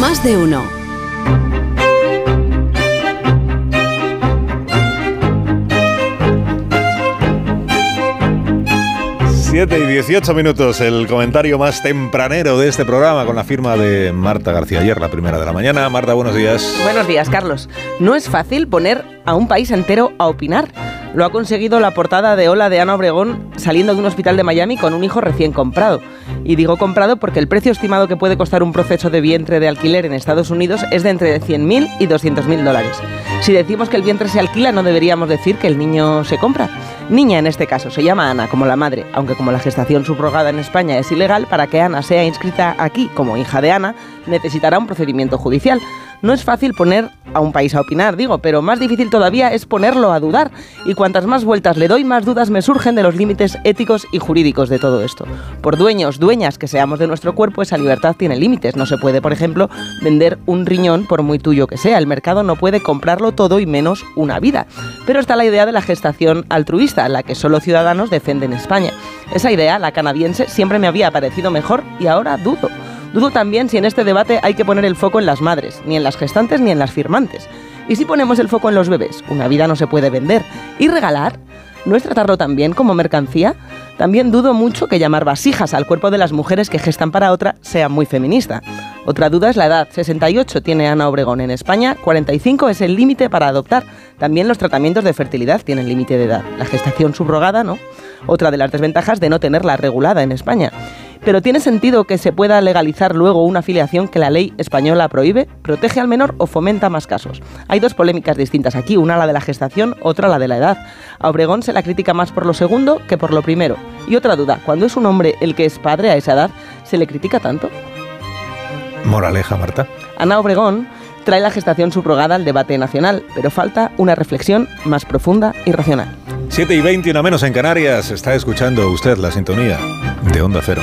Más de uno. 7 y 18 minutos, el comentario más tempranero de este programa con la firma de Marta García ayer, la primera de la mañana. Marta, buenos días. Buenos días, Carlos. No es fácil poner a un país entero a opinar. Lo ha conseguido la portada de Hola de Ana Obregón saliendo de un hospital de Miami con un hijo recién comprado. Y digo comprado porque el precio estimado que puede costar un proceso de vientre de alquiler en Estados Unidos es de entre 100.000 y 200.000 dólares. Si decimos que el vientre se alquila, no deberíamos decir que el niño se compra. Niña en este caso, se llama Ana como la madre, aunque como la gestación subrogada en España es ilegal, para que Ana sea inscrita aquí como hija de Ana, necesitará un procedimiento judicial. No es fácil poner a un país a opinar, digo, pero más difícil todavía es ponerlo a dudar. Y cuantas más vueltas le doy, más dudas me surgen de los límites éticos y jurídicos de todo esto. Por dueños, dueñas que seamos de nuestro cuerpo, esa libertad tiene límites. No se puede, por ejemplo, vender un riñón por muy tuyo que sea. El mercado no puede comprarlo todo y menos una vida. Pero está la idea de la gestación altruista, la que solo ciudadanos defienden en España. Esa idea, la canadiense, siempre me había parecido mejor y ahora dudo. Dudo también si en este debate hay que poner el foco en las madres, ni en las gestantes ni en las firmantes. ¿Y si ponemos el foco en los bebés? Una vida no se puede vender. ¿Y regalar? ¿No es tratarlo también como mercancía? También dudo mucho que llamar vasijas al cuerpo de las mujeres que gestan para otra sea muy feminista. Otra duda es la edad. 68 tiene Ana Obregón en España, 45 es el límite para adoptar. También los tratamientos de fertilidad tienen límite de edad. La gestación subrogada, ¿no? Otra de las desventajas de no tenerla regulada en España. Pero ¿tiene sentido que se pueda legalizar luego una afiliación que la ley española prohíbe? ¿Protege al menor o fomenta más casos? Hay dos polémicas distintas aquí, una la de la gestación, otra la de la edad. A Obregón se la critica más por lo segundo que por lo primero. Y otra duda, cuando es un hombre el que es padre a esa edad, ¿se le critica tanto? Moraleja, Marta. Ana Obregón trae la gestación subrogada al debate nacional, pero falta una reflexión más profunda y racional. 7 y 21 menos en Canarias, está escuchando usted la sintonía de Onda Cero.